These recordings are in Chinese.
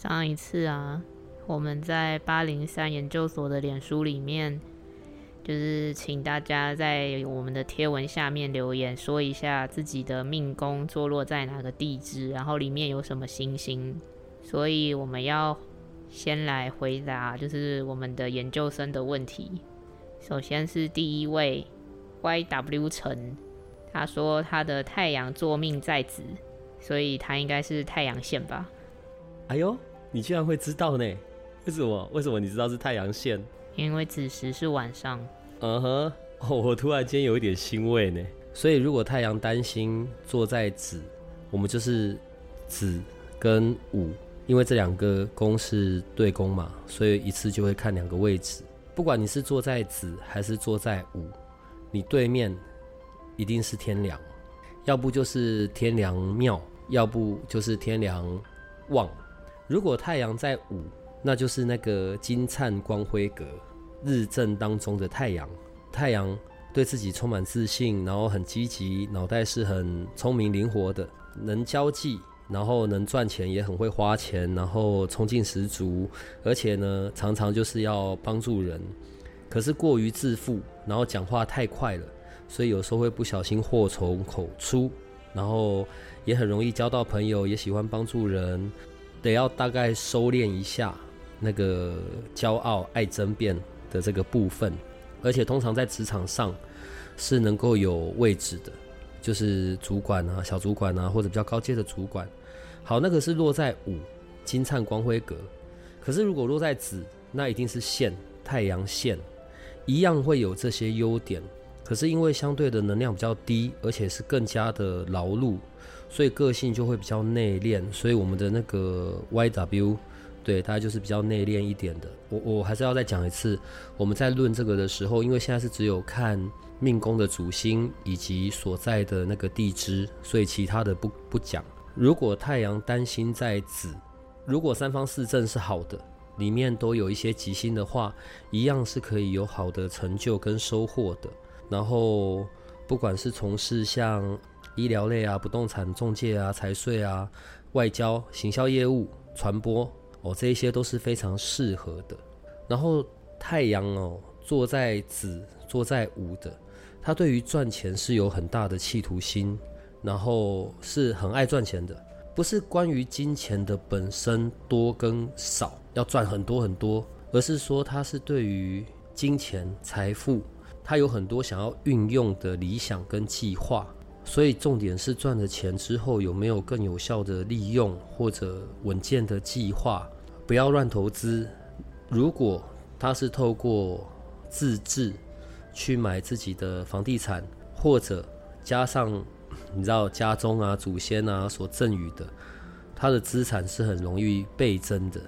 上一次啊，我们在八零三研究所的脸书里面，就是请大家在我们的贴文下面留言，说一下自己的命宫坐落在哪个地支，然后里面有什么星星。所以我们要先来回答，就是我们的研究生的问题。首先是第一位 Y W 陈，他说他的太阳坐命在子，所以他应该是太阳线吧。哎呦，你居然会知道呢？为什么？为什么你知道是太阳线？因为子时是晚上。嗯哼，哦，我突然间有一点欣慰呢。所以如果太阳担心坐在子，我们就是子跟午，因为这两个宫是对宫嘛，所以一次就会看两个位置。不管你是坐在子还是坐在午，你对面一定是天梁，要不就是天梁庙，要不就是天梁旺。如果太阳在午，那就是那个金灿光辉格日正当中的太阳。太阳对自己充满自信，然后很积极，脑袋是很聪明灵活的，能交际，然后能赚钱，也很会花钱，然后冲劲十足，而且呢，常常就是要帮助人。可是过于自负，然后讲话太快了，所以有时候会不小心祸从口出，然后也很容易交到朋友，也喜欢帮助人。得要大概收敛一下那个骄傲、爱争辩的这个部分，而且通常在职场上是能够有位置的，就是主管啊、小主管啊，或者比较高阶的主管。好，那个是落在五金灿光辉格，可是如果落在子，那一定是线太阳线，一样会有这些优点。可是因为相对的能量比较低，而且是更加的劳碌。所以个性就会比较内敛，所以我们的那个 Y W，对，大概就是比较内敛一点的。我我还是要再讲一次，我们在论这个的时候，因为现在是只有看命宫的主星以及所在的那个地支，所以其他的不不讲。如果太阳担心在子，如果三方四正是好的，里面都有一些吉星的话，一样是可以有好的成就跟收获的。然后不管是从事像医疗类啊，不动产中介啊，财税啊，外交、行销业务、传播哦，这一些都是非常适合的。然后太阳哦，坐在子，坐在午的，他对于赚钱是有很大的企图心，然后是很爱赚钱的。不是关于金钱的本身多跟少，要赚很多很多，而是说他是对于金钱财富，他有很多想要运用的理想跟计划。所以重点是赚了钱之后有没有更有效的利用或者稳健的计划，不要乱投资。如果他是透过自制去买自己的房地产，或者加上你知道家中啊祖先啊所赠予的，他的资产是很容易倍增的。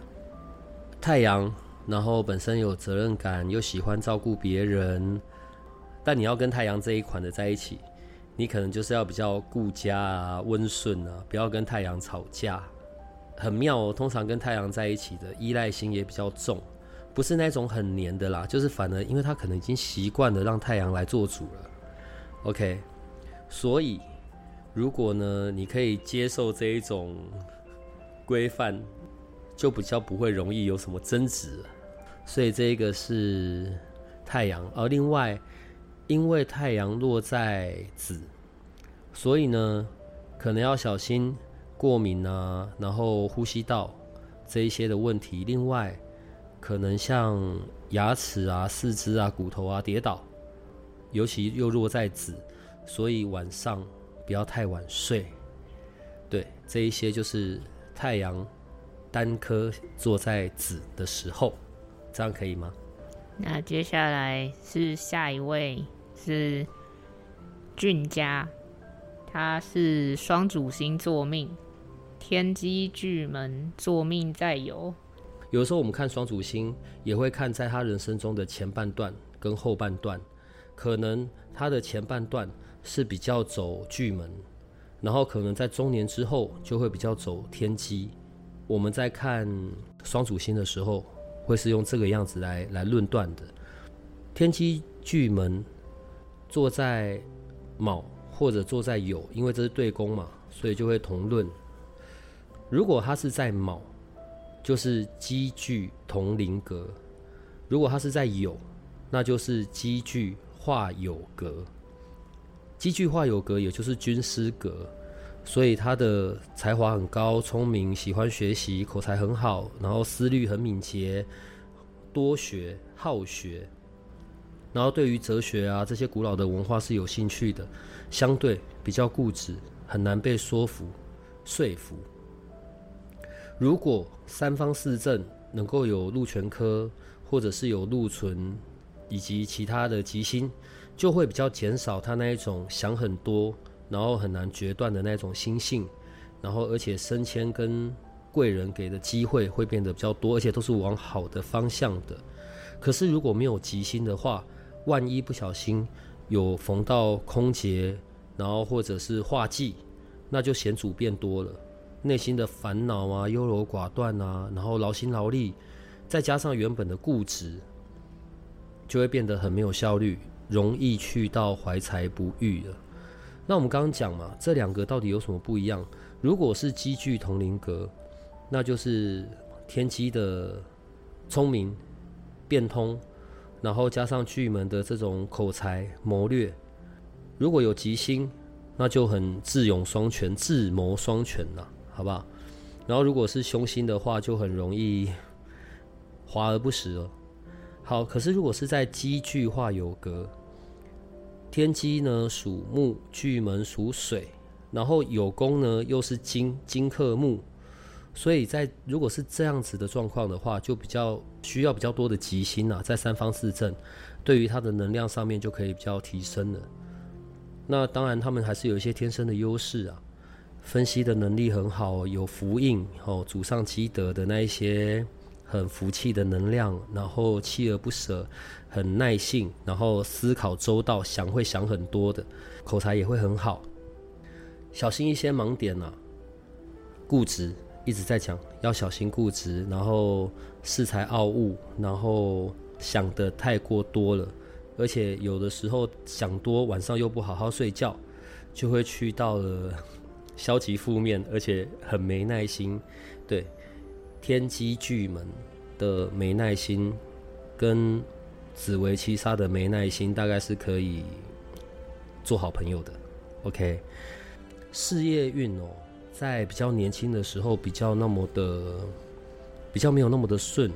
太阳，然后本身有责任感，又喜欢照顾别人，但你要跟太阳这一款的在一起。你可能就是要比较顾家啊、温顺啊，不要跟太阳吵架，很妙哦。通常跟太阳在一起的依赖心也比较重，不是那种很黏的啦，就是反而因为他可能已经习惯了让太阳来做主了。OK，所以如果呢，你可以接受这一种规范，就比较不会容易有什么争执。所以这个是太阳，而另外。因为太阳落在子，所以呢，可能要小心过敏啊，然后呼吸道这一些的问题。另外，可能像牙齿啊、四肢啊、骨头啊跌倒，尤其又落在子，所以晚上不要太晚睡。对，这一些就是太阳单颗坐在子的时候，这样可以吗？那接下来是下一位。是俊家，他是双主星座命，天机巨门，作命在有。有时候我们看双主星，也会看在他人生中的前半段跟后半段，可能他的前半段是比较走巨门，然后可能在中年之后就会比较走天机。我们在看双主星的时候，会是用这个样子来来论断的。天机巨门坐在卯或者坐在酉，因为这是对宫嘛，所以就会同论。如果他是在卯。就是积聚同灵格，如果他是在有，那就是积聚化有格。积聚化有格，也就是军师格，所以他的才华很高，聪明，喜欢学习，口才很好，然后思虑很敏捷，多学好学，然后对于哲学啊这些古老的文化是有兴趣的，相对比较固执，很难被说服说服。如果三方四正能够有禄全科，或者是有禄存，以及其他的吉星，就会比较减少他那一种想很多，然后很难决断的那种心性，然后而且升迁跟贵人给的机会会变得比较多，而且都是往好的方向的。可是如果没有吉星的话，万一不小心有逢到空劫，然后或者是化忌，那就险阻变多了。内心的烦恼啊，优柔寡断啊，然后劳心劳力，再加上原本的固执，就会变得很没有效率，容易去到怀才不遇了。那我们刚刚讲嘛，这两个到底有什么不一样？如果是积聚同龄格，那就是天机的聪明、变通，然后加上巨门的这种口才谋略。如果有吉星，那就很智勇双全、智谋双全呐。好不好？然后如果是凶星的话，就很容易华而不实了。好，可是如果是在积聚化有格，天机呢属木，巨门属水，然后有功呢又是金，金克木，所以在如果是这样子的状况的话，就比较需要比较多的吉星啊，在三方四正，对于他的能量上面就可以比较提升了。那当然，他们还是有一些天生的优势啊。分析的能力很好，有福印哦，祖上积德的那一些很福气的能量，然后锲而不舍，很耐性，然后思考周到，想会想很多的，口才也会很好。小心一些盲点呐，固执，一直在讲要小心固执，然后恃才傲物，然后想的太过多了，而且有的时候想多，晚上又不好好睡觉，就会去到了。消极负面，而且很没耐心。对，天机巨门的没耐心，跟紫薇七杀的没耐心，大概是可以做好朋友的。OK，事业运哦，在比较年轻的时候，比较那么的，比较没有那么的顺，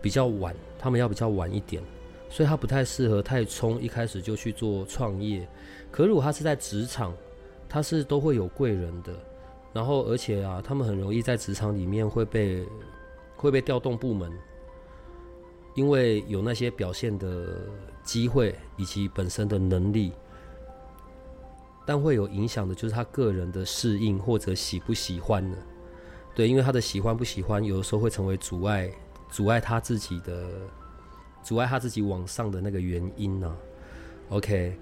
比较晚，他们要比较晚一点，所以他不太适合太冲，一开始就去做创业。可如果他是在职场，他是都会有贵人的，然后而且啊，他们很容易在职场里面会被会被调动部门，因为有那些表现的机会以及本身的能力，但会有影响的就是他个人的适应或者喜不喜欢呢？对，因为他的喜欢不喜欢，有的时候会成为阻碍，阻碍他自己的，阻碍他自己往上的那个原因呢？OK，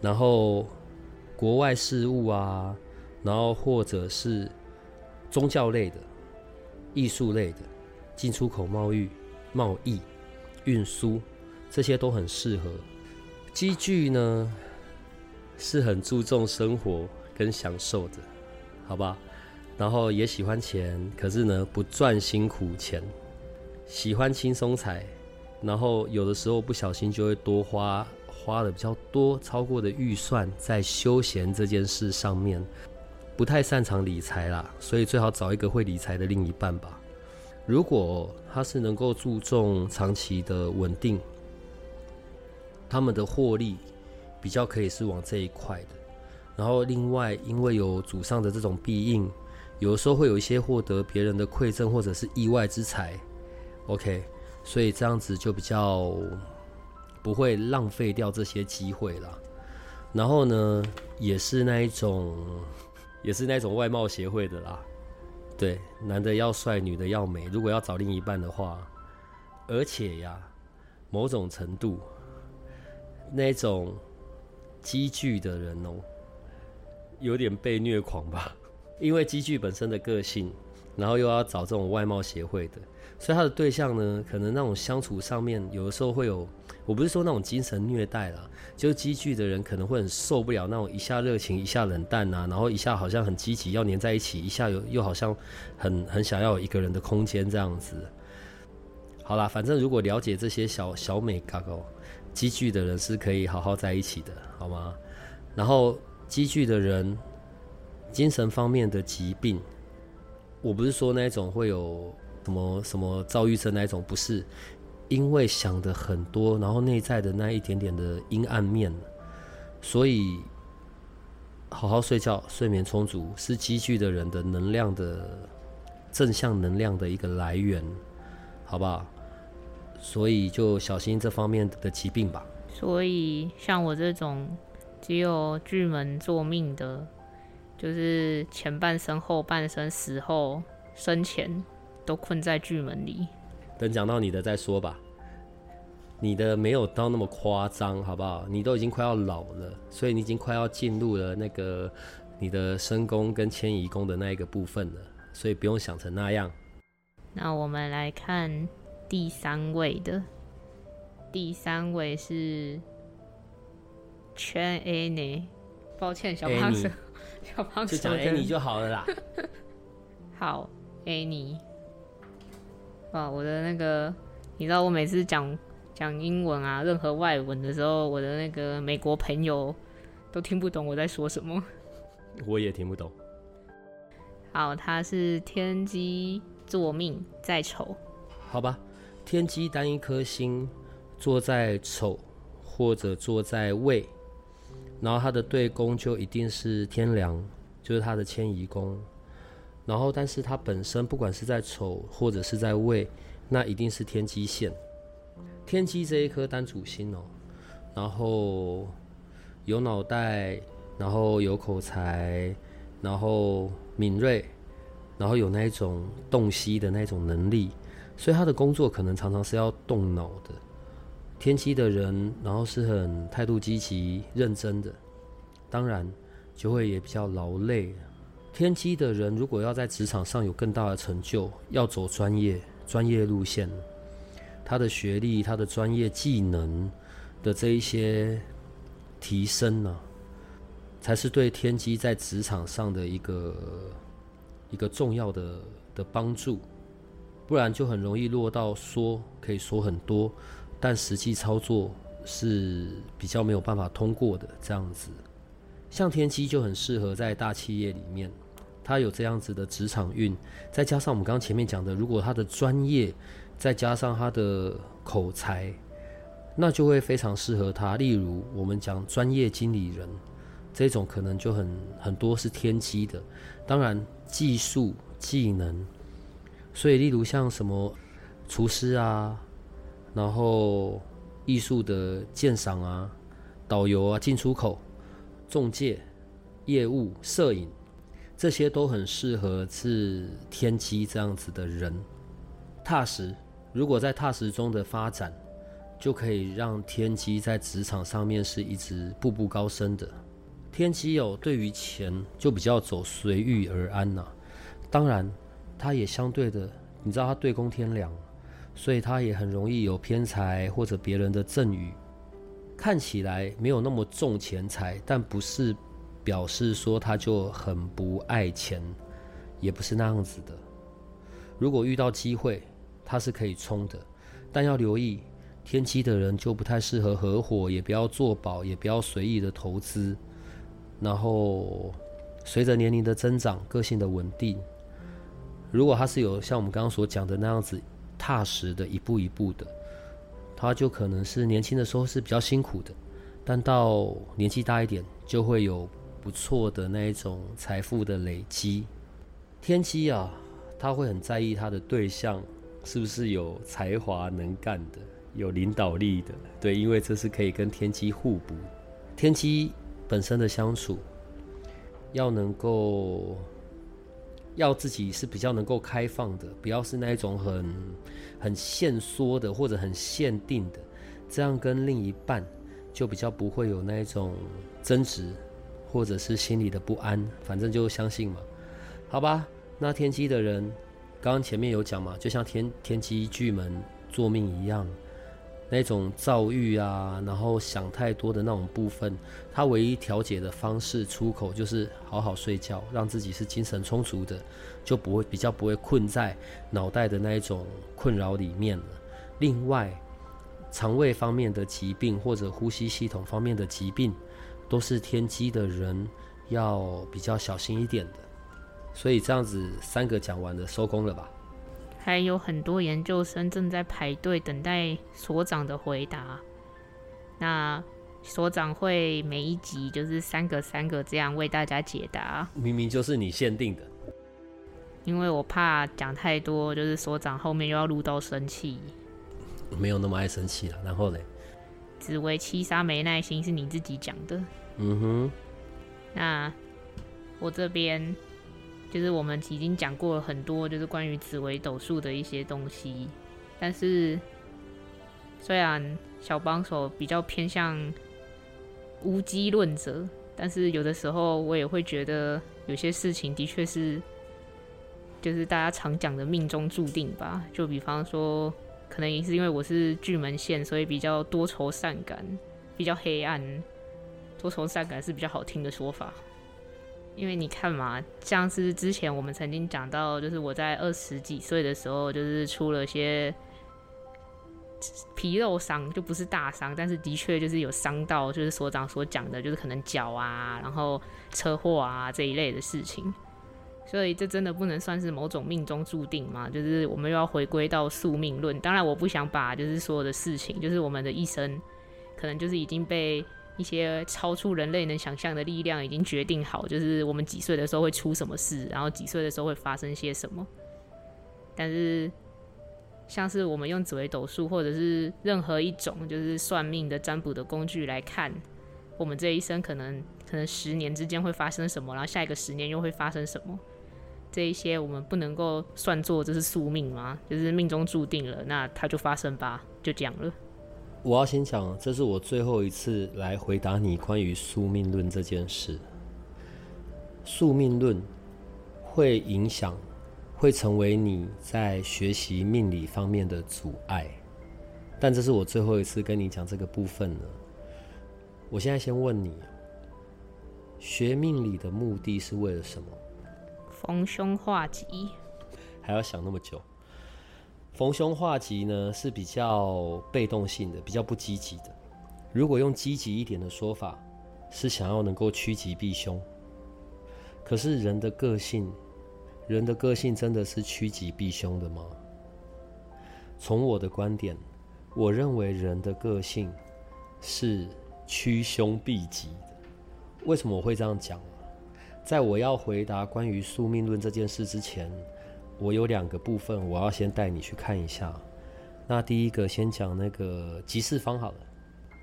然后。国外事务啊，然后或者是宗教类的、艺术类的、进出口贸易、贸易、运输，这些都很适合。积聚呢是很注重生活跟享受的，好吧？然后也喜欢钱，可是呢不赚辛苦钱，喜欢轻松财，然后有的时候不小心就会多花。花的比较多，超过的预算在休闲这件事上面，不太擅长理财啦，所以最好找一个会理财的另一半吧。如果他是能够注重长期的稳定，他们的获利比较可以是往这一块的。然后另外，因为有祖上的这种庇应，有的时候会有一些获得别人的馈赠或者是意外之财，OK，所以这样子就比较。不会浪费掉这些机会啦。然后呢，也是那一种，也是那种外贸协会的啦。对，男的要帅，女的要美。如果要找另一半的话，而且呀，某种程度，那种积聚的人哦，有点被虐狂吧？因为积聚本身的个性，然后又要找这种外貌协会的，所以他的对象呢，可能那种相处上面，有的时候会有，我不是说那种精神虐待啦，就是积聚的人可能会很受不了那种一下热情一下冷淡呐，然后一下好像很积极要黏在一起，一下又又好像很很想要一个人的空间这样子。好啦，反正如果了解这些小小美嘎哦，积聚的人是可以好好在一起的，好吗？然后积聚的人，精神方面的疾病，我不是说那种会有什么什么躁郁症那一种，不是，因为想的很多，然后内在的那一点点的阴暗面，所以好好睡觉，睡眠充足是积聚的人的能量的正向能量的一个来源，好不好？所以就小心这方面的疾病吧。所以像我这种只有巨门做命的，就是前半生、后半生、死后、生前都困在巨门里。等讲到你的再说吧。你的没有到那么夸张，好不好？你都已经快要老了，所以你已经快要进入了那个你的身宫跟迁移宫的那一个部分了，所以不用想成那样。那我们来看。第三位的，第三位是圈 A 呢？抱歉，小胖子，小胖子就讲 A 你就好了啦。好，A 你。哇，我的那个，你知道我每次讲讲英文啊，任何外文的时候，我的那个美国朋友都听不懂我在说什么。我也听不懂。好，他是天机作命在丑，好吧。天机单一颗星坐在丑或者坐在未，然后它的对宫就一定是天梁，就是它的迁移宫。然后，但是它本身不管是在丑或者是在未，那一定是天机线。天机这一颗单主星哦，然后有脑袋，然后有口才，然后敏锐，然后有那一种洞悉的那种能力。所以他的工作可能常常是要动脑的，天机的人，然后是很态度积极、认真的，当然就会也比较劳累。天机的人如果要在职场上有更大的成就，要走专业、专业路线，他的学历、他的专业技能的这一些提升呢，才是对天机在职场上的一个一个重要的的帮助。不然就很容易落到说可以说很多，但实际操作是比较没有办法通过的这样子。像天机就很适合在大企业里面，他有这样子的职场运，再加上我们刚刚前面讲的，如果他的专业再加上他的口才，那就会非常适合他。例如我们讲专业经理人这种，可能就很很多是天机的。当然技术技能。所以，例如像什么厨师啊，然后艺术的鉴赏啊、导游啊、进出口、中介、业务、摄影，这些都很适合是天机这样子的人。踏实，如果在踏实中的发展，就可以让天机在职场上面是一直步步高升的。天机有对于钱就比较走随遇而安呐，当然。他也相对的，你知道他对宫天梁，所以他也很容易有偏财或者别人的赠与，看起来没有那么重钱财，但不是表示说他就很不爱钱，也不是那样子的。如果遇到机会，他是可以冲的，但要留意天机的人就不太适合合伙，也不要做保，也不要随意的投资。然后随着年龄的增长，个性的稳定。如果他是有像我们刚刚所讲的那样子踏实的一步一步的，他就可能是年轻的时候是比较辛苦的，但到年纪大一点就会有不错的那一种财富的累积。天机啊，他会很在意他的对象是不是有才华能干的、有领导力的，对，因为这是可以跟天机互补。天机本身的相处要能够。要自己是比较能够开放的，不要是那一种很很限缩的或者很限定的，这样跟另一半就比较不会有那一种争执，或者是心里的不安。反正就相信嘛，好吧？那天机的人，刚刚前面有讲嘛，就像天天机巨门做命一样。那种躁郁啊，然后想太多的那种部分，他唯一调节的方式出口就是好好睡觉，让自己是精神充足的，就不会比较不会困在脑袋的那一种困扰里面了。另外，肠胃方面的疾病或者呼吸系统方面的疾病，都是天机的人要比较小心一点的。所以这样子三个讲完了，收工了吧？还有很多研究生正在排队等待所长的回答。那所长会每一集就是三个三个这样为大家解答。明明就是你限定的，因为我怕讲太多，就是所长后面又要录到生气。没有那么爱生气了。然后嘞，紫薇七杀没耐心是你自己讲的。嗯哼。那我这边。就是我们已经讲过了很多，就是关于紫微斗数的一些东西。但是，虽然小帮手比较偏向无机论者，但是有的时候我也会觉得有些事情的确是，就是大家常讲的命中注定吧。就比方说，可能也是因为我是巨门线，所以比较多愁善感，比较黑暗。多愁善感是比较好听的说法。因为你看嘛，像是之前我们曾经讲到，就是我在二十几岁的时候，就是出了些皮肉伤，就不是大伤，但是的确就是有伤到，就是所长所讲的，就是可能脚啊，然后车祸啊这一类的事情。所以这真的不能算是某种命中注定嘛？就是我们又要回归到宿命论。当然，我不想把就是所有的事情，就是我们的一生，可能就是已经被。一些超出人类能想象的力量已经决定好，就是我们几岁的时候会出什么事，然后几岁的时候会发生些什么。但是，像是我们用紫微斗数或者是任何一种就是算命的占卜的工具来看，我们这一生可能可能十年之间会发生什么，然后下一个十年又会发生什么，这一些我们不能够算作这是宿命吗？就是命中注定了，那它就发生吧，就这样了。我要先讲，这是我最后一次来回答你关于宿命论这件事。宿命论会影响，会成为你在学习命理方面的阻碍。但这是我最后一次跟你讲这个部分了。我现在先问你，学命理的目的是为了什么？逢凶化吉。还要想那么久？逢凶化吉呢是比较被动性的，比较不积极的。如果用积极一点的说法，是想要能够趋吉避凶。可是人的个性，人的个性真的是趋吉避凶的吗？从我的观点，我认为人的个性是趋凶避吉的。为什么我会这样讲？在我要回答关于宿命论这件事之前。我有两个部分，我要先带你去看一下。那第一个先讲那个集市方好了。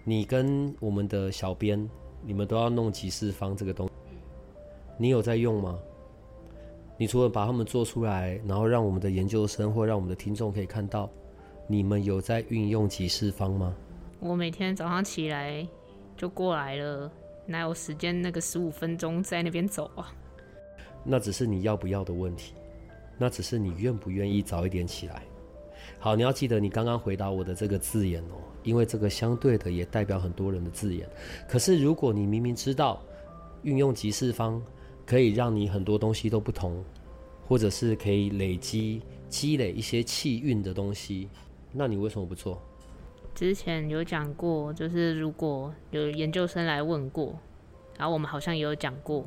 你跟我们的小编，你们都要弄集市方这个东，你有在用吗？你除了把他们做出来，然后让我们的研究生或让我们的听众可以看到，你们有在运用集市方吗？我每天早上起来就过来了，哪有时间那个十五分钟在那边走啊？那只是你要不要的问题。那只是你愿不愿意早一点起来。好，你要记得你刚刚回答我的这个字眼哦，因为这个相对的也代表很多人的字眼。可是如果你明明知道运用集市方可以让你很多东西都不同，或者是可以累积积累一些气运的东西，那你为什么不做？之前有讲过，就是如果有研究生来问过，然后我们好像也有讲过。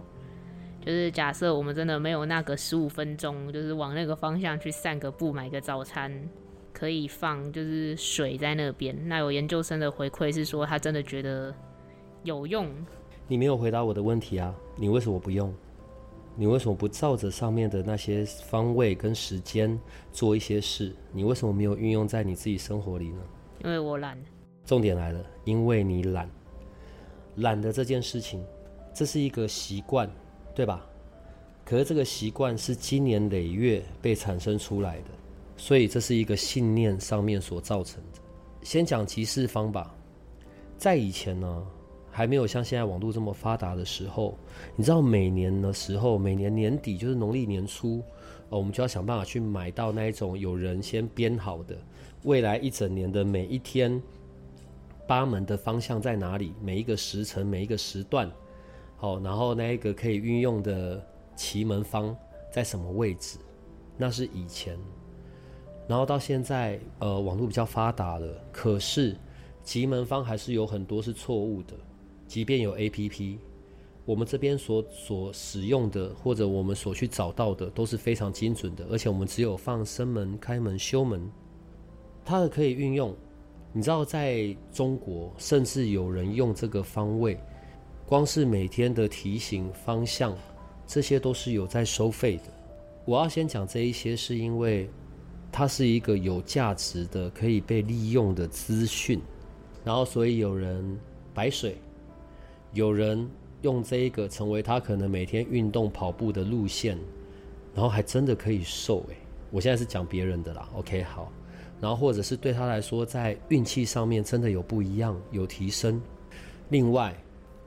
就是假设我们真的没有那个十五分钟，就是往那个方向去散个步、买个早餐，可以放就是水在那边。那有研究生的回馈是说，他真的觉得有用。你没有回答我的问题啊？你为什么不用？你为什么不照着上面的那些方位跟时间做一些事？你为什么没有运用在你自己生活里呢？因为我懒。重点来了，因为你懒。懒的这件事情，这是一个习惯。对吧？可是这个习惯是今年累月被产生出来的，所以这是一个信念上面所造成的。先讲集市方吧，在以前呢，还没有像现在网络这么发达的时候，你知道每年的时候，每年年底就是农历年初，哦，我们就要想办法去买到那一种有人先编好的，未来一整年的每一天，八门的方向在哪里，每一个时辰，每一个时段，好，然后那一个可以运用的。奇门方在什么位置？那是以前，然后到现在，呃，网络比较发达了，可是奇门方还是有很多是错误的。即便有 A P P，我们这边所所使用的或者我们所去找到的都是非常精准的，而且我们只有放生门、开门、修门，它的可以运用。你知道，在中国，甚至有人用这个方位，光是每天的提醒方向。这些都是有在收费的。我要先讲这一些，是因为它是一个有价值的、可以被利用的资讯。然后，所以有人白水，有人用这一个成为他可能每天运动跑步的路线，然后还真的可以瘦诶，我现在是讲别人的啦，OK 好。然后或者是对他来说，在运气上面真的有不一样，有提升。另外。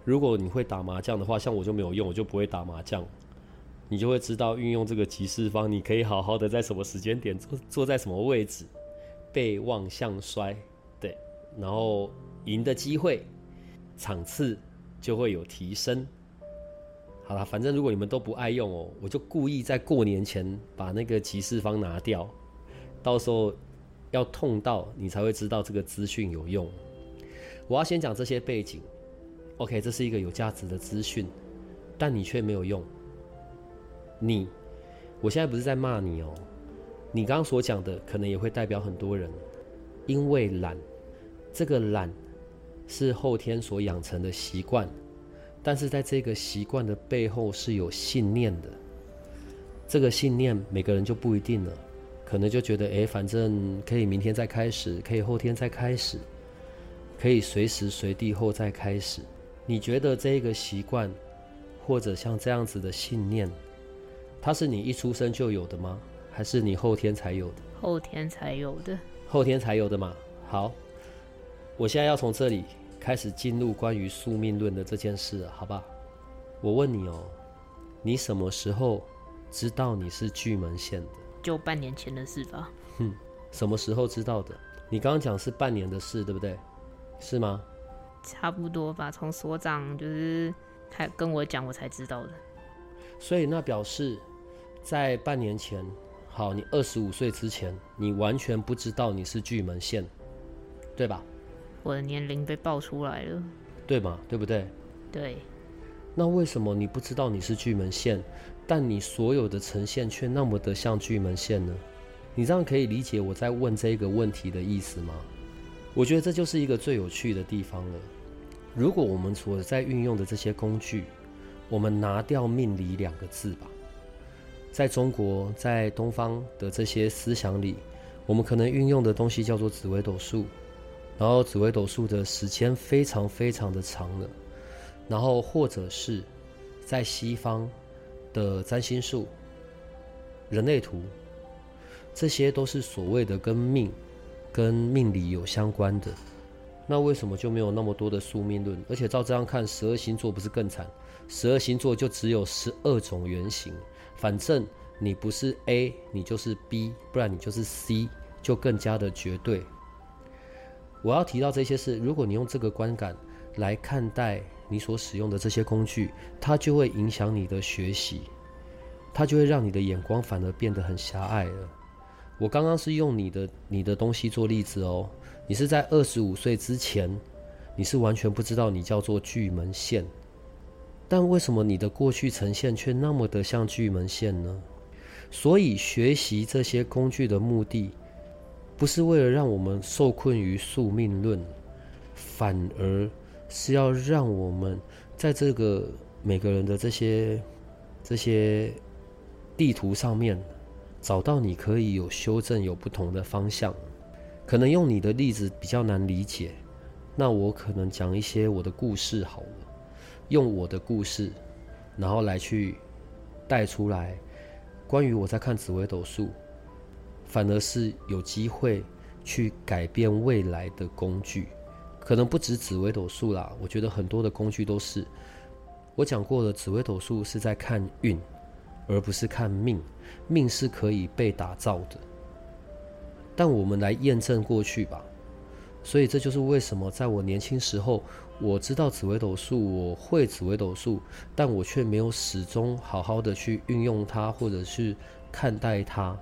如果你会打麻将的话，像我就没有用，我就不会打麻将。你就会知道运用这个集市方，你可以好好的在什么时间点坐坐在什么位置，背望向衰，对，然后赢的机会场次就会有提升。好了，反正如果你们都不爱用哦，我就故意在过年前把那个集市方拿掉，到时候要痛到你才会知道这个资讯有用。我要先讲这些背景。OK，这是一个有价值的资讯，但你却没有用。你，我现在不是在骂你哦。你刚刚所讲的可能也会代表很多人，因为懒，这个懒是后天所养成的习惯，但是在这个习惯的背后是有信念的。这个信念每个人就不一定了，可能就觉得哎，反正可以明天再开始，可以后天再开始，可以随时随地后再开始。你觉得这个习惯，或者像这样子的信念，它是你一出生就有的吗？还是你后天才有的？后天才有的。后天才有的嘛。好，我现在要从这里开始进入关于宿命论的这件事，好吧？我问你哦，你什么时候知道你是巨门线的？就半年前的事吧。哼，什么时候知道的？你刚刚讲是半年的事，对不对？是吗？差不多吧，从所长就是还跟我讲，我才知道的。所以那表示，在半年前，好，你二十五岁之前，你完全不知道你是巨门线，对吧？我的年龄被爆出来了，对吗？对不对？对。那为什么你不知道你是巨门线，但你所有的呈现却那么的像巨门线呢？你这样可以理解我在问这个问题的意思吗？我觉得这就是一个最有趣的地方了。如果我们所在运用的这些工具，我们拿掉“命理”两个字吧，在中国，在东方的这些思想里，我们可能运用的东西叫做紫微斗数，然后紫微斗数的时间非常非常的长了，然后或者是在西方的占星术、人类图，这些都是所谓的跟命、跟命理有相关的。那为什么就没有那么多的宿命论？而且照这样看，十二星座不是更惨？十二星座就只有十二种原型，反正你不是 A，你就是 B，不然你就是 C，就更加的绝对。我要提到这些事，如果你用这个观感来看待你所使用的这些工具，它就会影响你的学习，它就会让你的眼光反而变得很狭隘了。我刚刚是用你的你的东西做例子哦。你是在二十五岁之前，你是完全不知道你叫做巨门线，但为什么你的过去呈现却那么的像巨门线呢？所以学习这些工具的目的，不是为了让我们受困于宿命论，反而是要让我们在这个每个人的这些这些地图上面，找到你可以有修正、有不同的方向。可能用你的例子比较难理解，那我可能讲一些我的故事好了，用我的故事，然后来去带出来，关于我在看紫微斗数，反而是有机会去改变未来的工具。可能不止紫微斗数啦，我觉得很多的工具都是。我讲过了，紫微斗数是在看运，而不是看命。命是可以被打造的，但我们来验证过去吧。所以这就是为什么在我年轻时候，我知道紫微斗数，我会紫微斗数，但我却没有始终好好的去运用它，或者是看待它，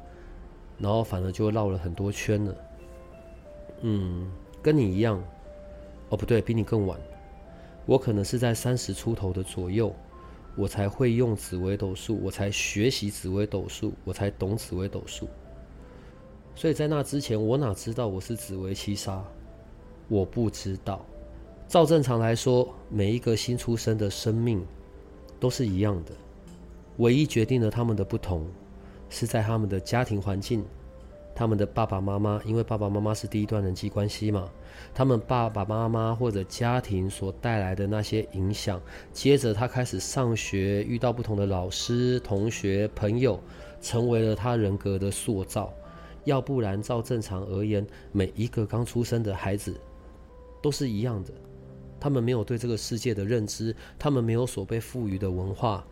然后反而就绕了很多圈了。嗯，跟你一样，哦不对，比你更晚，我可能是在三十出头的左右，我才会用紫微斗数，我才学习紫微斗数，我才懂紫微斗数。所以在那之前，我哪知道我是紫薇七杀？我不知道，照正常来说，每一个新出生的生命都是一样的，唯一决定了他们的不同，是在他们的家庭环境，他们的爸爸妈妈，因为爸爸妈妈是第一段人际关系嘛，他们爸爸妈妈或者家庭所带来的那些影响，接着他开始上学，遇到不同的老师、同学、朋友，成为了他人格的塑造。要不然，照正常而言，每一个刚出生的孩子。都是一样的，他们没有对这个世界的认知，他们没有所被赋予的文化，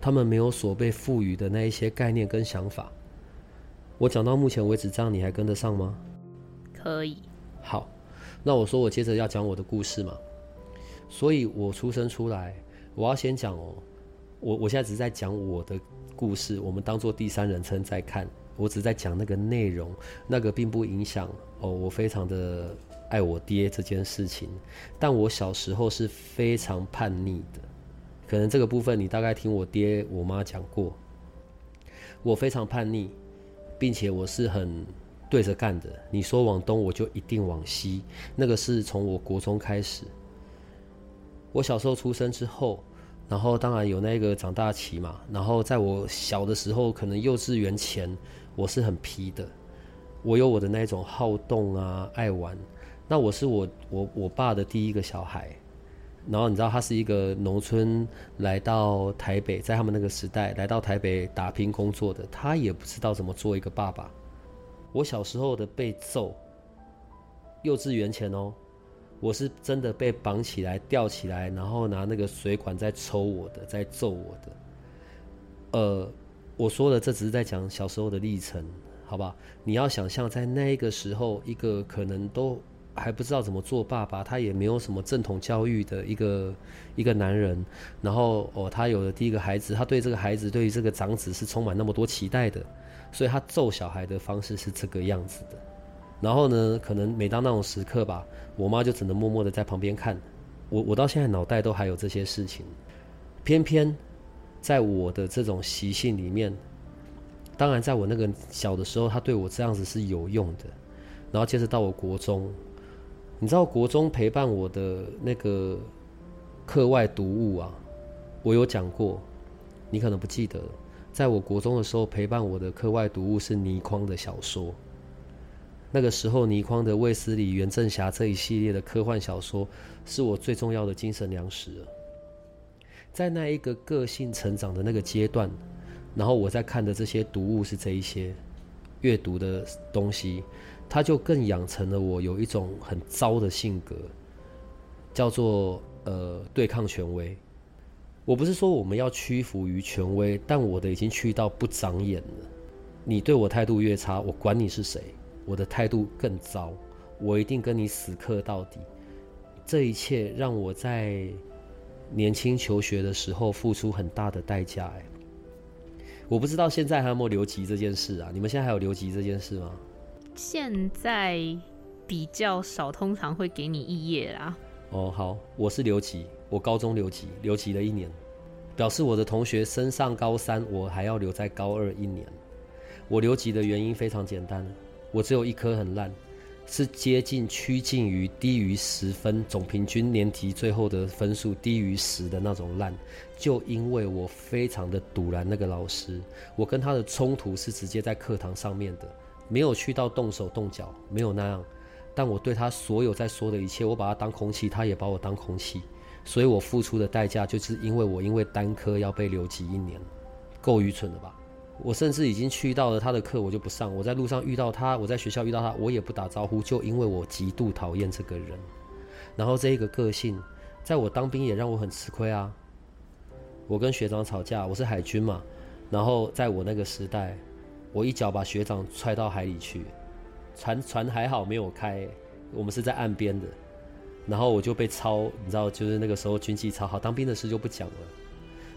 他们没有所被赋予的那一些概念跟想法。我讲到目前为止，这样你还跟得上吗？可以。好，那我说我接着要讲我的故事嘛。所以我出生出来，我要先讲哦，我我现在只是在讲我的故事，我们当做第三人称在看，我只在讲那个内容，那个并不影响哦，我非常的。爱我爹这件事情，但我小时候是非常叛逆的，可能这个部分你大概听我爹我妈讲过。我非常叛逆，并且我是很对着干的。你说往东，我就一定往西。那个是从我国中开始。我小时候出生之后，然后当然有那个长大期嘛。然后在我小的时候，可能幼稚园前，我是很皮的。我有我的那种好动啊，爱玩。那我是我我我爸的第一个小孩，然后你知道他是一个农村来到台北，在他们那个时代来到台北打拼工作的，他也不知道怎么做一个爸爸。我小时候的被揍，幼稚园前哦，我是真的被绑起来吊起来，然后拿那个水管在抽我的，在揍我的。呃，我说的这只是在讲小时候的历程，好吧？你要想象在那个时候，一个可能都。还不知道怎么做爸爸，他也没有什么正统教育的一个一个男人。然后哦，他有了第一个孩子，他对这个孩子，对于这个长子是充满那么多期待的，所以他揍小孩的方式是这个样子的。然后呢，可能每当那种时刻吧，我妈就只能默默的在旁边看。我我到现在脑袋都还有这些事情。偏偏在我的这种习性里面，当然在我那个小的时候，他对我这样子是有用的。然后接着到我国中。你知道国中陪伴我的那个课外读物啊，我有讲过，你可能不记得。在我国中的时候，陪伴我的课外读物是倪匡的小说。那个时候，倪匡的《卫斯理》《袁振侠》这一系列的科幻小说，是我最重要的精神粮食。在那一个个性成长的那个阶段，然后我在看的这些读物是这一些阅读的东西。他就更养成了我有一种很糟的性格，叫做呃对抗权威。我不是说我们要屈服于权威，但我的已经去到不长眼了。你对我态度越差，我管你是谁，我的态度更糟，我一定跟你死磕到底。这一切让我在年轻求学的时候付出很大的代价。哎，我不知道现在还有没有留级这件事啊？你们现在还有留级这件事吗？现在比较少，通常会给你肄业啦。哦，好，我是留级，我高中留级，留级了一年，表示我的同学升上高三，我还要留在高二一年。我留级的原因非常简单，我只有一科很烂，是接近趋近于低于十分，总平均年级最后的分数低于十的那种烂。就因为我非常的堵拦那个老师，我跟他的冲突是直接在课堂上面的。没有去到动手动脚，没有那样，但我对他所有在说的一切，我把他当空气，他也把我当空气，所以我付出的代价就是因为我因为单科要被留级一年，够愚蠢了吧？我甚至已经去到了他的课，我就不上。我在路上遇到他，我在学校遇到他，我也不打招呼，就因为我极度讨厌这个人。然后这一个个性，在我当兵也让我很吃亏啊。我跟学长吵架，我是海军嘛，然后在我那个时代，我一脚把学长踹到海里去，船船还好没有开，我们是在岸边的，然后我就被抄，你知道，就是那个时候军纪超好，当兵的事就不讲了。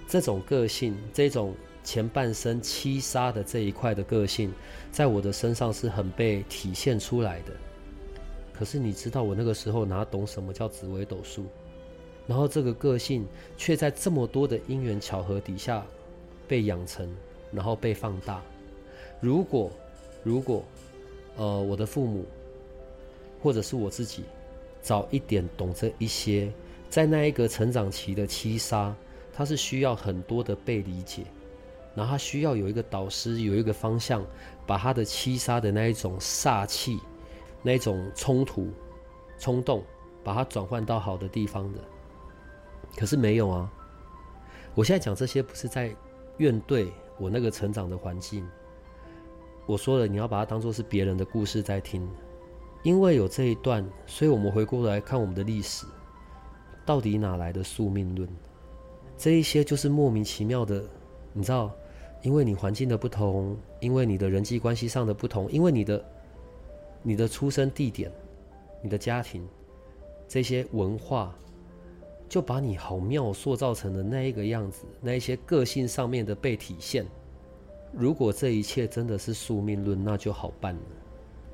这种个性，这种。前半生七杀的这一块的个性，在我的身上是很被体现出来的。可是你知道，我那个时候哪懂什么叫紫微斗数？然后这个个性却在这么多的因缘巧合底下被养成，然后被放大。如果如果呃我的父母或者是我自己早一点懂这一些，在那一个成长期的七杀，它是需要很多的被理解。然后他需要有一个导师，有一个方向，把他的七杀的那一种煞气、那一种冲突、冲动，把它转换到好的地方的。可是没有啊！我现在讲这些不是在怨怼我那个成长的环境。我说了，你要把它当做是别人的故事在听，因为有这一段，所以我们回过来看我们的历史，到底哪来的宿命论？这一些就是莫名其妙的。你知道，因为你环境的不同，因为你的人际关系上的不同，因为你的你的出生地点、你的家庭这些文化，就把你好妙塑造成了那一个样子。那一些个性上面的被体现，如果这一切真的是宿命论，那就好办了。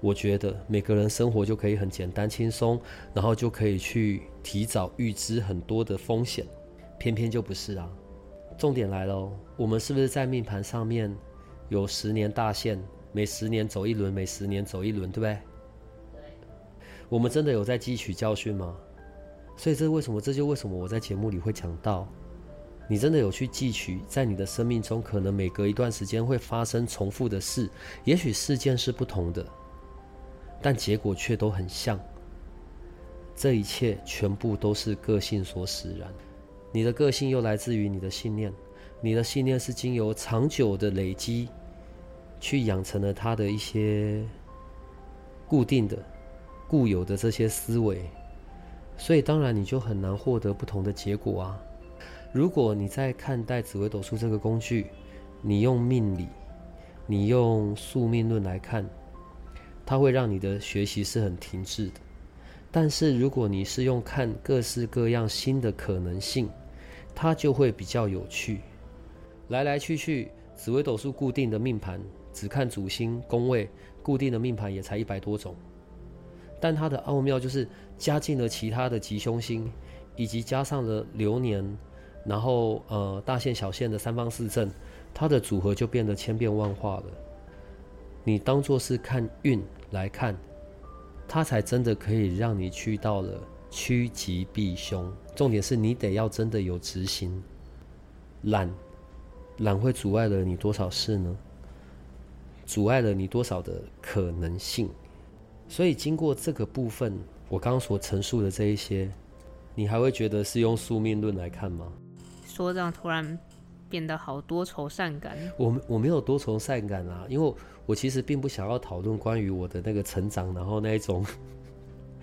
我觉得每个人生活就可以很简单轻松，然后就可以去提早预知很多的风险，偏偏就不是啊。重点来喽，我们是不是在命盘上面有十年大限，每十年走一轮，每十年走一轮，对不对？我们真的有在汲取教训吗？所以这为什么？这就为什么我在节目里会讲到，你真的有去汲取，在你的生命中，可能每隔一段时间会发生重复的事，也许事件是不同的，但结果却都很像。这一切全部都是个性所使然。你的个性又来自于你的信念，你的信念是经由长久的累积，去养成了他的一些固定的、固有的这些思维，所以当然你就很难获得不同的结果啊。如果你在看待紫微斗数这个工具，你用命理，你用宿命论来看，它会让你的学习是很停滞的。但是如果你是用看各式各样新的可能性，它就会比较有趣，来来去去，紫微斗数固定的命盘，只看主星宫位，固定的命盘也才一百多种。但它的奥妙就是加进了其他的吉凶星，以及加上了流年，然后呃大限小限的三方四正，它的组合就变得千变万化了。你当做是看运来看，它才真的可以让你去到了。趋吉避凶，重点是你得要真的有执行。懒，懒会阻碍了你多少事呢？阻碍了你多少的可能性？所以经过这个部分，我刚刚所陈述的这一些，你还会觉得是用宿命论来看吗？说这样突然变得好多愁善感。我我没有多愁善感啊，因为我其实并不想要讨论关于我的那个成长，然后那一种。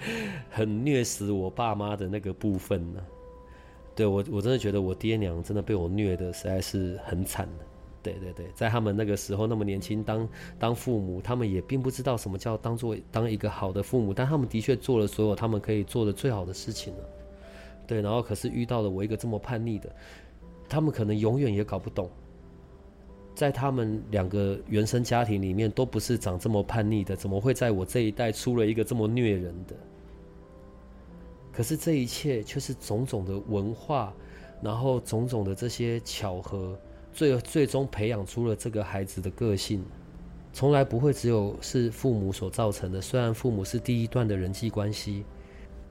很虐死我爸妈的那个部分呢？对我，我真的觉得我爹娘真的被我虐的实在是很惨的。对对对，在他们那个时候那么年轻当当父母，他们也并不知道什么叫当做当一个好的父母，但他们的确做了所有他们可以做的最好的事情了。对，然后可是遇到了我一个这么叛逆的，他们可能永远也搞不懂，在他们两个原生家庭里面都不是长这么叛逆的，怎么会在我这一代出了一个这么虐人的？可是这一切却是种种的文化，然后种种的这些巧合，最最终培养出了这个孩子的个性。从来不会只有是父母所造成的。虽然父母是第一段的人际关系，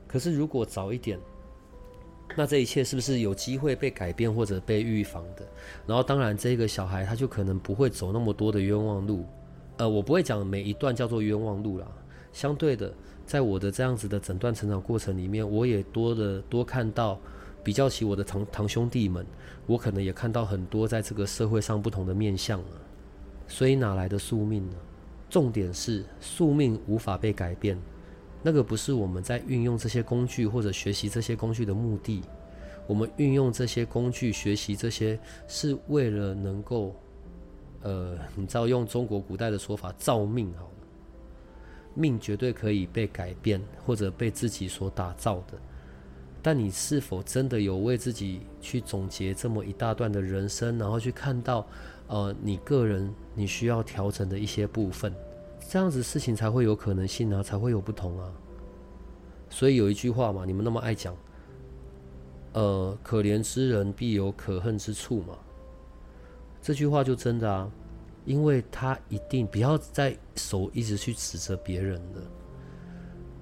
可是如果早一点，那这一切是不是有机会被改变或者被预防的？然后当然，这个小孩他就可能不会走那么多的冤枉路。呃，我不会讲每一段叫做冤枉路啦，相对的。在我的这样子的诊断成长过程里面，我也多的多看到比较起我的堂堂兄弟们，我可能也看到很多在这个社会上不同的面相啊。所以哪来的宿命呢？重点是宿命无法被改变，那个不是我们在运用这些工具或者学习这些工具的目的。我们运用这些工具学习这些，是为了能够，呃，你知道用中国古代的说法，造命好了。命绝对可以被改变，或者被自己所打造的。但你是否真的有为自己去总结这么一大段的人生，然后去看到，呃，你个人你需要调整的一些部分，这样子事情才会有可能性啊，才会有不同啊。所以有一句话嘛，你们那么爱讲，呃，可怜之人必有可恨之处嘛。这句话就真的啊。因为他一定不要再手一直去指责别人了。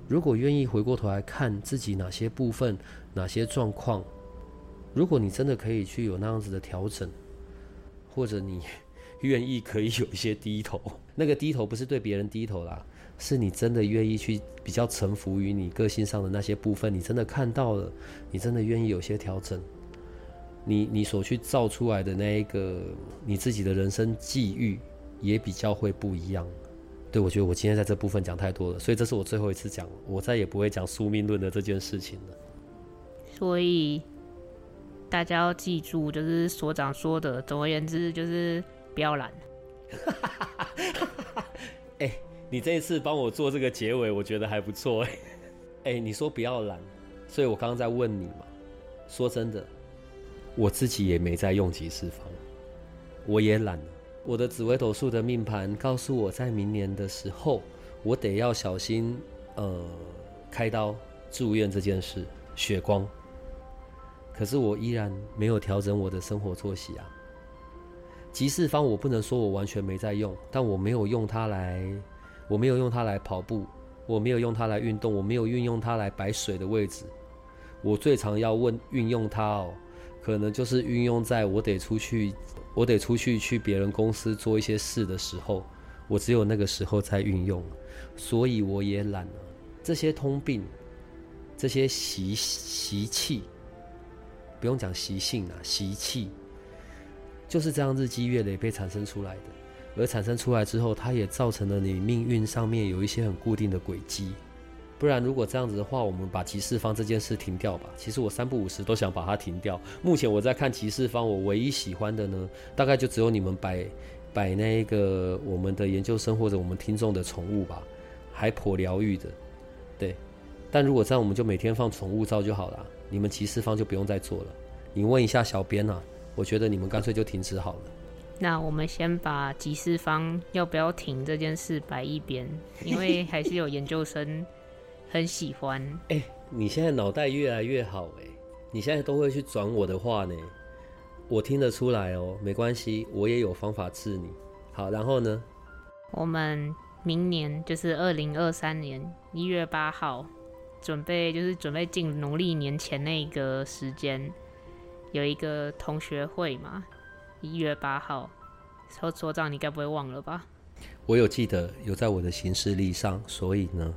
如果愿意回过头来看自己哪些部分、哪些状况，如果你真的可以去有那样子的调整，或者你愿意可以有一些低头，那个低头不是对别人低头啦，是你真的愿意去比较臣服于你个性上的那些部分，你真的看到了，你真的愿意有些调整。你你所去造出来的那一个你自己的人生际遇，也比较会不一样。对我觉得我今天在这部分讲太多了，所以这是我最后一次讲，我再也不会讲宿命论的这件事情了。所以大家要记住，就是所长说的，总而言之就是不要懒。哎，你这一次帮我做这个结尾，我觉得还不错。哎，哎，你说不要懒，所以我刚刚在问你嘛。说真的。我自己也没在用几次方，我也懒。我的紫微斗数的命盘告诉我在明年的时候，我得要小心，呃，开刀住院这件事，血光。可是我依然没有调整我的生活作息啊。集四方我不能说我完全没在用，但我没有用它来，我没有用它来跑步，我没有用它来运动，我没有运用它来摆水的位置。我最常要问运用它哦。可能就是运用在我得出去，我得出去去别人公司做一些事的时候，我只有那个时候才运用，所以我也懒了。这些通病，这些习习气，不用讲习性啊，习气，就是这样日积月累被产生出来的。而产生出来之后，它也造成了你命运上面有一些很固定的轨迹。不然，如果这样子的话，我们把集市方这件事停掉吧。其实我三不五十都想把它停掉。目前我在看集市方，我唯一喜欢的呢，大概就只有你们摆摆那个我们的研究生或者我们听众的宠物吧，还颇疗愈的。对，但如果这样，我们就每天放宠物照就好了。你们集市方就不用再做了。你问一下小编啊，我觉得你们干脆就停止好了。那我们先把集市方要不要停这件事摆一边，因为还是有研究生。很喜欢哎，你现在脑袋越来越好哎，你现在都会去转我的话呢，我听得出来哦，没关系，我也有方法治你。好，然后呢？我们明年就是二零二三年一月八号，准备就是准备进农历年前那个时间，有一个同学会嘛，一月八号，所所长你该不会忘了吧？我有记得，有在我的行事历上，所以呢。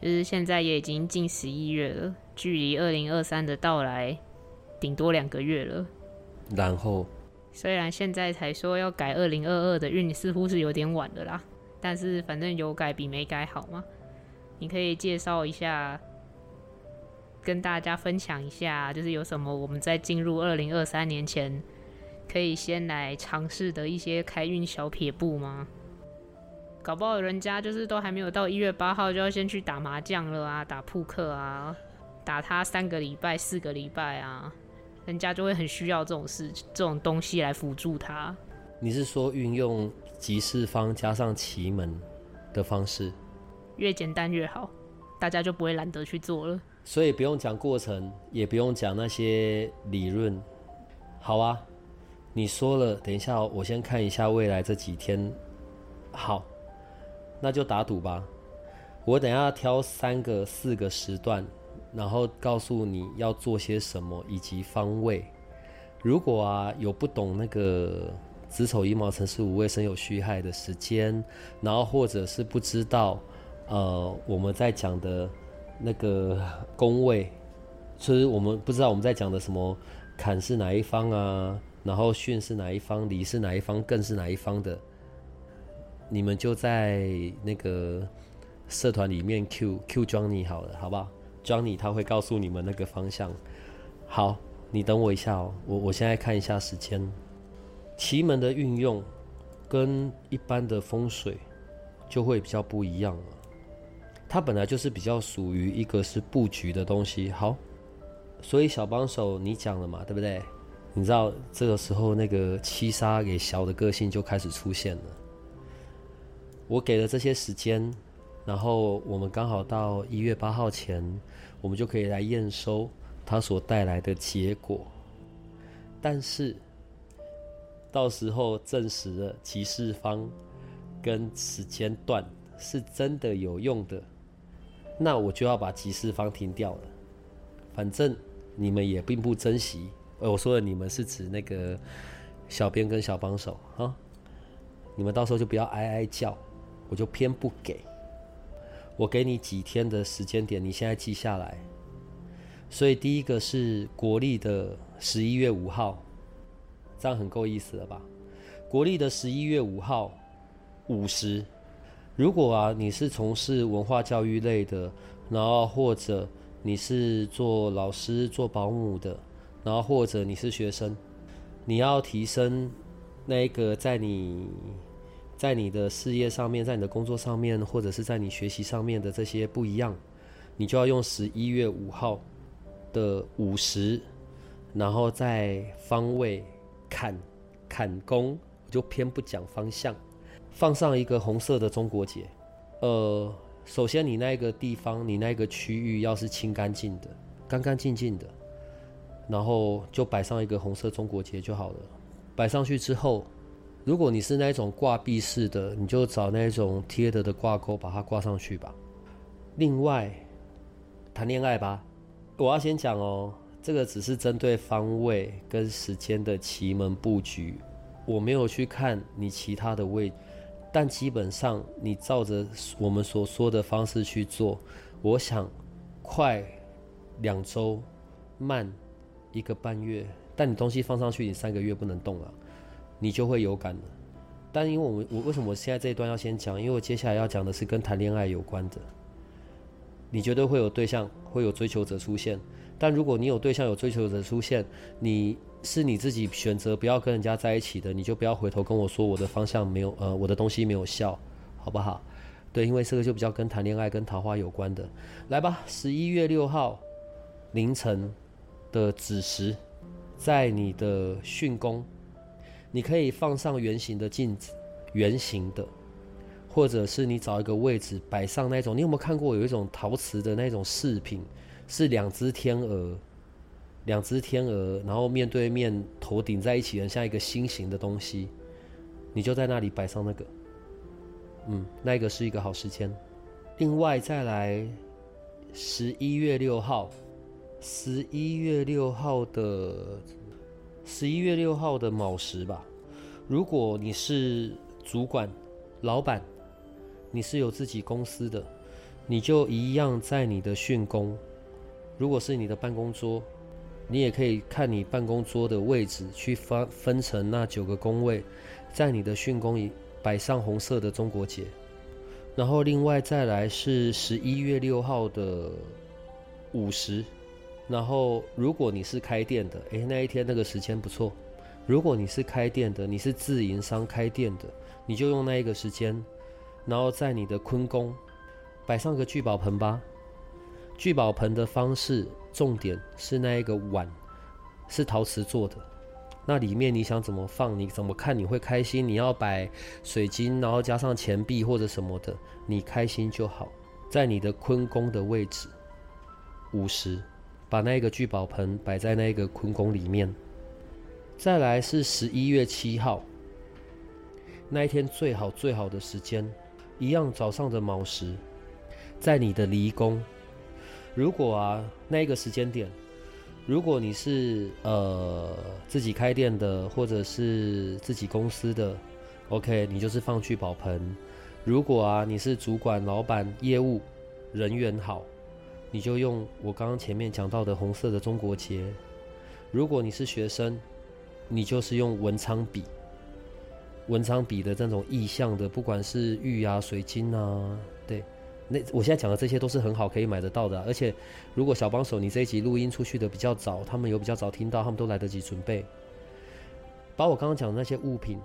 就是现在也已经近十一月了，距离二零二三的到来顶多两个月了。然后，虽然现在才说要改二零二二的运，似乎是有点晚的啦。但是反正有改比没改好嘛。你可以介绍一下，跟大家分享一下，就是有什么我们在进入二零二三年前可以先来尝试的一些开运小撇步吗？搞不好人家就是都还没有到一月八号就要先去打麻将了啊，打扑克啊，打他三个礼拜、四个礼拜啊，人家就会很需要这种事、这种东西来辅助他。你是说运用集市方加上奇门的方式，越简单越好，大家就不会懒得去做了。所以不用讲过程，也不用讲那些理论，好啊。你说了，等一下我先看一下未来这几天，好。那就打赌吧，我等下挑三个、四个时段，然后告诉你要做些什么以及方位。如果啊有不懂那个子丑寅卯辰巳午未申酉戌亥的时间，然后或者是不知道呃我们在讲的那个宫位就是我们不知道我们在讲的什么坎是哪一方啊，然后巽是哪一方，离是哪一方，艮是哪一方的，你们就在那个社团里面 Q Q 装你好了，好不好？Johnny 他会告诉你们那个方向。好，你等我一下哦，我我现在看一下时间。奇门的运用跟一般的风水就会比较不一样了。它本来就是比较属于一个是布局的东西。好，所以小帮手你讲了嘛，对不对？你知道这个时候那个七杀给小的个性就开始出现了。我给了这些时间，然后我们刚好到一月八号前，我们就可以来验收它所带来的结果。但是到时候证实了集市方跟时间段是真的有用的。那我就要把集市方停掉了。反正你们也并不珍惜。呃，我说的你们是指那个小编跟小帮手啊。你们到时候就不要哀哀叫，我就偏不给。我给你几天的时间点，你现在记下来。所以第一个是国历的十一月五号，这样很够意思了吧？国历的十一月五号五十。如果啊，你是从事文化教育类的，然后或者你是做老师、做保姆的，然后或者你是学生，你要提升那个在你在你的事业上面，在你的工作上面，或者是在你学习上面的这些不一样，你就要用十一月五号的午时，然后在方位砍砍工，我就偏不讲方向。放上一个红色的中国结，呃，首先你那个地方，你那个区域要是清干净的，干干净净的，然后就摆上一个红色中国结就好了。摆上去之后，如果你是那种挂壁式的，你就找那种贴的的挂钩把它挂上去吧。另外，谈恋爱吧，我要先讲哦，这个只是针对方位跟时间的奇门布局，我没有去看你其他的位。但基本上，你照着我们所说的方式去做，我想快两周，慢一个半月。但你东西放上去，你三个月不能动了，你就会有感了。但因为我我为什么我现在这一段要先讲？因为我接下来要讲的是跟谈恋爱有关的。你绝对会有对象，会有追求者出现。但如果你有对象、有追求者出现，你。是你自己选择不要跟人家在一起的，你就不要回头跟我说我的方向没有，呃，我的东西没有效，好不好？对，因为这个就比较跟谈恋爱、跟桃花有关的。来吧，十一月六号凌晨的子时，在你的巽宫，你可以放上圆形的镜子，圆形的，或者是你找一个位置摆上那种。你有没有看过有一种陶瓷的那种饰品，是两只天鹅？两只天鹅，然后面对面，头顶在一起，很像一个心形的东西。你就在那里摆上那个，嗯，那个是一个好时间。另外再来，十一月六号，十一月六号的十一月六号的卯时吧。如果你是主管、老板，你是有自己公司的，你就一样在你的训工。如果是你的办公桌。你也可以看你办公桌的位置，去分分成那九个宫位，在你的训宫摆上红色的中国结，然后另外再来是十一月六号的午时，然后如果你是开店的，诶，那一天那个时间不错。如果你是开店的，你是自营商开店的，你就用那一个时间，然后在你的坤宫摆上个聚宝盆吧。聚宝盆的方式。重点是那一个碗是陶瓷做的，那里面你想怎么放，你怎么看你会开心？你要摆水晶，然后加上钱币或者什么的，你开心就好。在你的坤宫的位置，五十，把那个聚宝盆摆在那个坤宫里面。再来是十一月七号那一天最好最好的时间，一样早上的卯时，在你的离宫。如果啊，那个时间点，如果你是呃自己开店的，或者是自己公司的，OK，你就是放聚宝盆。如果啊你是主管、老板、业务人员好，你就用我刚刚前面讲到的红色的中国结；如果你是学生，你就是用文昌笔。文昌笔的这种意象的，不管是玉啊、水晶啊，对，那我现在讲的这些都是很好可以买得到的。而且，如果小帮手你这一集录音出去的比较早，他们有比较早听到，他们都来得及准备，把我刚刚讲的那些物品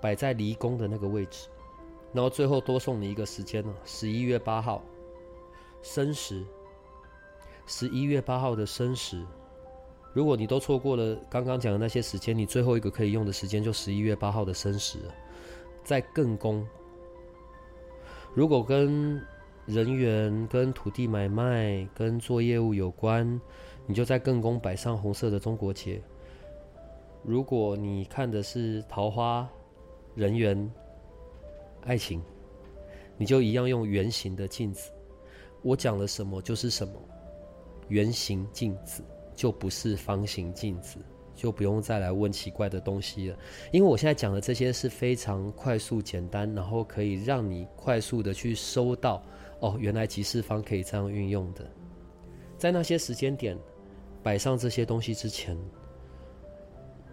摆在离宫的那个位置，然后最后多送你一个时间呢，十一月八号申时，十一月八号的申时。如果你都错过了刚刚讲的那些时间，你最后一个可以用的时间就十一月八号的申时，在艮宫。如果跟人员、跟土地买卖、跟做业务有关，你就在艮宫摆上红色的中国结。如果你看的是桃花、人缘、爱情，你就一样用圆形的镜子。我讲了什么就是什么，圆形镜子。就不是方形镜子，就不用再来问奇怪的东西了。因为我现在讲的这些是非常快速、简单，然后可以让你快速的去收到哦，原来集市方可以这样运用的。在那些时间点摆上这些东西之前，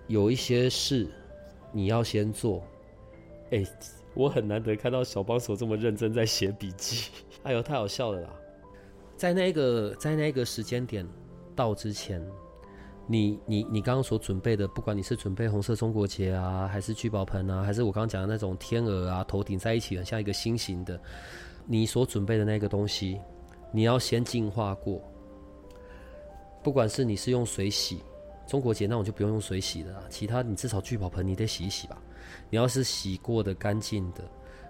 有一些事你要先做。哎，我很难得看到小帮手这么认真在写笔记。哎呦，太好笑了啦！在那个在那个时间点。到之前，你你你刚刚所准备的，不管你是准备红色中国结啊，还是聚宝盆啊，还是我刚刚讲的那种天鹅啊，头顶在一起很像一个心形的，你所准备的那个东西，你要先净化过。不管是你是用水洗中国结那我就不用用水洗的，其他你至少聚宝盆你得洗一洗吧。你要是洗过的干净的，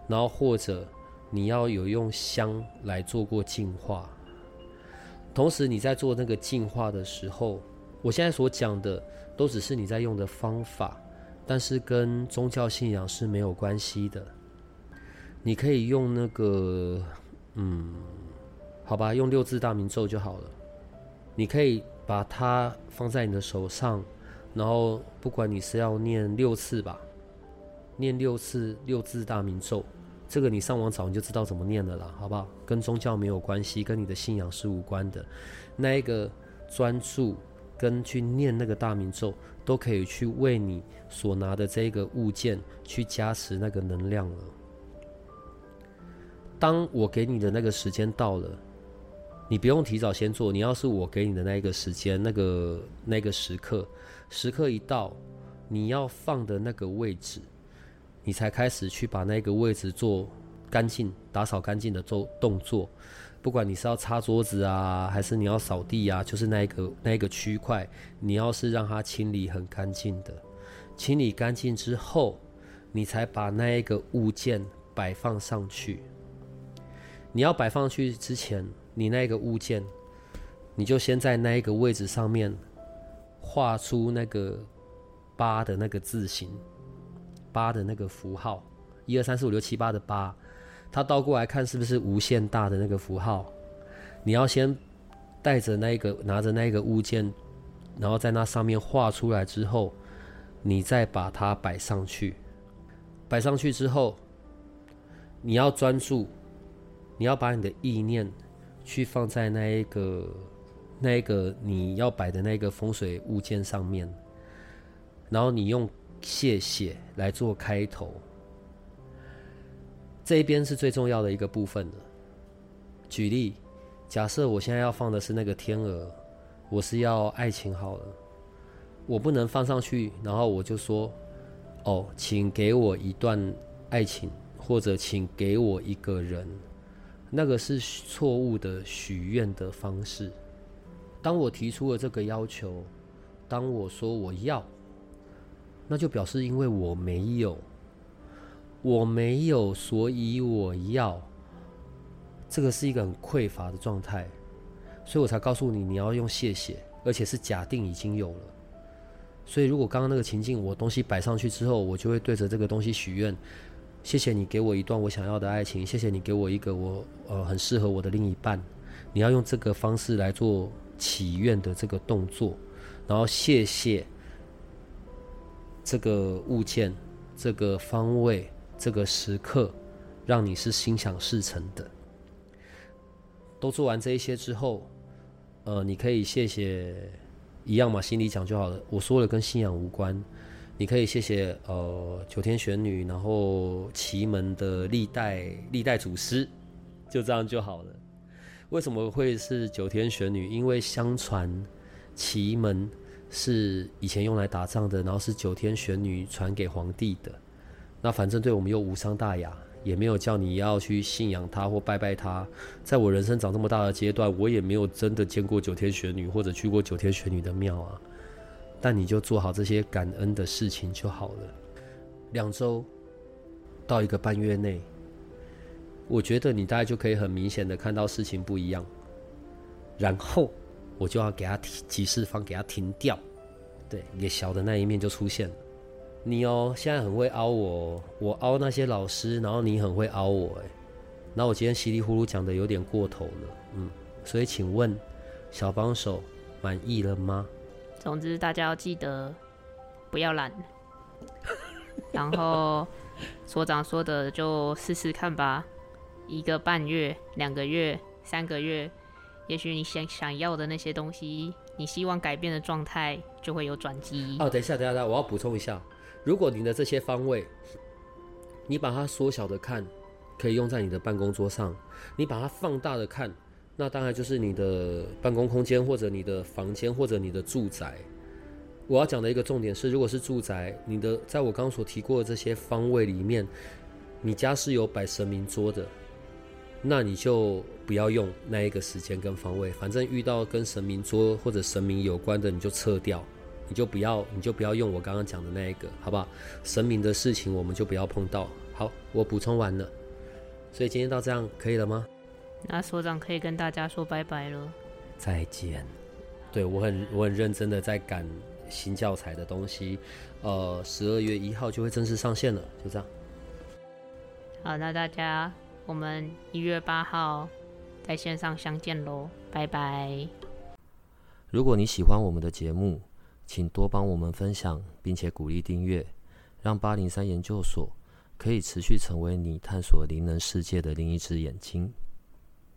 然后或者你要有用香来做过净化。同时，你在做那个净化的时候，我现在所讲的都只是你在用的方法，但是跟宗教信仰是没有关系的。你可以用那个，嗯，好吧，用六字大明咒就好了。你可以把它放在你的手上，然后不管你是要念六次吧，念六次六字大明咒。这个你上网找你就知道怎么念的了，好不好？跟宗教没有关系，跟你的信仰是无关的。那一个专注跟去念那个大明咒，都可以去为你所拿的这个物件去加持那个能量了。当我给你的那个时间到了，你不用提早先做。你要是我给你的那一个时间，那个那个时刻，时刻一到，你要放的那个位置。你才开始去把那个位置做干净、打扫干净的做动作，不管你是要擦桌子啊，还是你要扫地啊，就是那一个那一个区块，你要是让它清理很干净的，清理干净之后，你才把那一个物件摆放上去。你要摆放去之前，你那个物件，你就先在那一个位置上面画出那个八的那个字形。八的那个符号，一二三四五六七八的八，它倒过来看是不是无限大的那个符号？你要先带着那个拿着那个物件，然后在那上面画出来之后，你再把它摆上去。摆上去之后，你要专注，你要把你的意念去放在那一个那一个你要摆的那个风水物件上面，然后你用。谢谢来做开头，这一边是最重要的一个部分了。举例，假设我现在要放的是那个天鹅，我是要爱情好了，我不能放上去，然后我就说：“哦，请给我一段爱情，或者请给我一个人。”那个是错误的许愿的方式。当我提出了这个要求，当我说我要。那就表示，因为我没有，我没有，所以我要。这个是一个很匮乏的状态，所以我才告诉你，你要用谢谢，而且是假定已经有了。所以，如果刚刚那个情境，我东西摆上去之后，我就会对着这个东西许愿：谢谢你给我一段我想要的爱情，谢谢你给我一个我呃很适合我的另一半。你要用这个方式来做祈愿的这个动作，然后谢谢。这个物件、这个方位、这个时刻，让你是心想事成的，都做完这一些之后，呃，你可以谢谢一样嘛，心里讲就好了。我说了跟信仰无关，你可以谢谢呃九天玄女，然后奇门的历代历代祖师，就这样就好了。为什么会是九天玄女？因为相传奇门是以前用来打仗的，然后是九天玄女传给皇帝的。那反正对我们又无伤大雅，也没有叫你要去信仰他或拜拜他。在我人生长这么大的阶段，我也没有真的见过九天玄女或者去过九天玄女的庙啊。但你就做好这些感恩的事情就好了。两周到一个半月内。我觉得你大概就可以很明显的看到事情不一样，然后我就要给他提提示方给他停掉，对，你小的那一面就出现了。你哦，现在很会凹我，我凹那些老师，然后你很会凹我，哎，那我今天稀里糊涂讲的有点过头了，嗯，所以请问小帮手满意了吗？总之大家要记得不要懒，然后所长说的就试试看吧。一个半月、两个月、三个月，也许你想想要的那些东西，你希望改变的状态就会有转机。哦，等一下，等一下，我要补充一下，如果你的这些方位，你把它缩小的看，可以用在你的办公桌上；你把它放大的看，那当然就是你的办公空间，或者你的房间，或者你的住宅。我要讲的一个重点是，如果是住宅，你的在我刚刚所提过的这些方位里面，你家是有摆神明桌的。那你就不要用那一个时间跟方位，反正遇到跟神明桌或者神明有关的，你就撤掉，你就不要，你就不要用我刚刚讲的那一个，好不好？神明的事情我们就不要碰到。好，我补充完了，所以今天到这样可以了吗？那所长可以跟大家说拜拜了，再见。对我很我很认真的在赶新教材的东西，呃，十二月一号就会正式上线了，就这样。好，那大家。我们一月八号在线上相见喽，拜拜！如果你喜欢我们的节目，请多帮我们分享，并且鼓励订阅，让八零三研究所可以持续成为你探索灵能世界的另一只眼睛。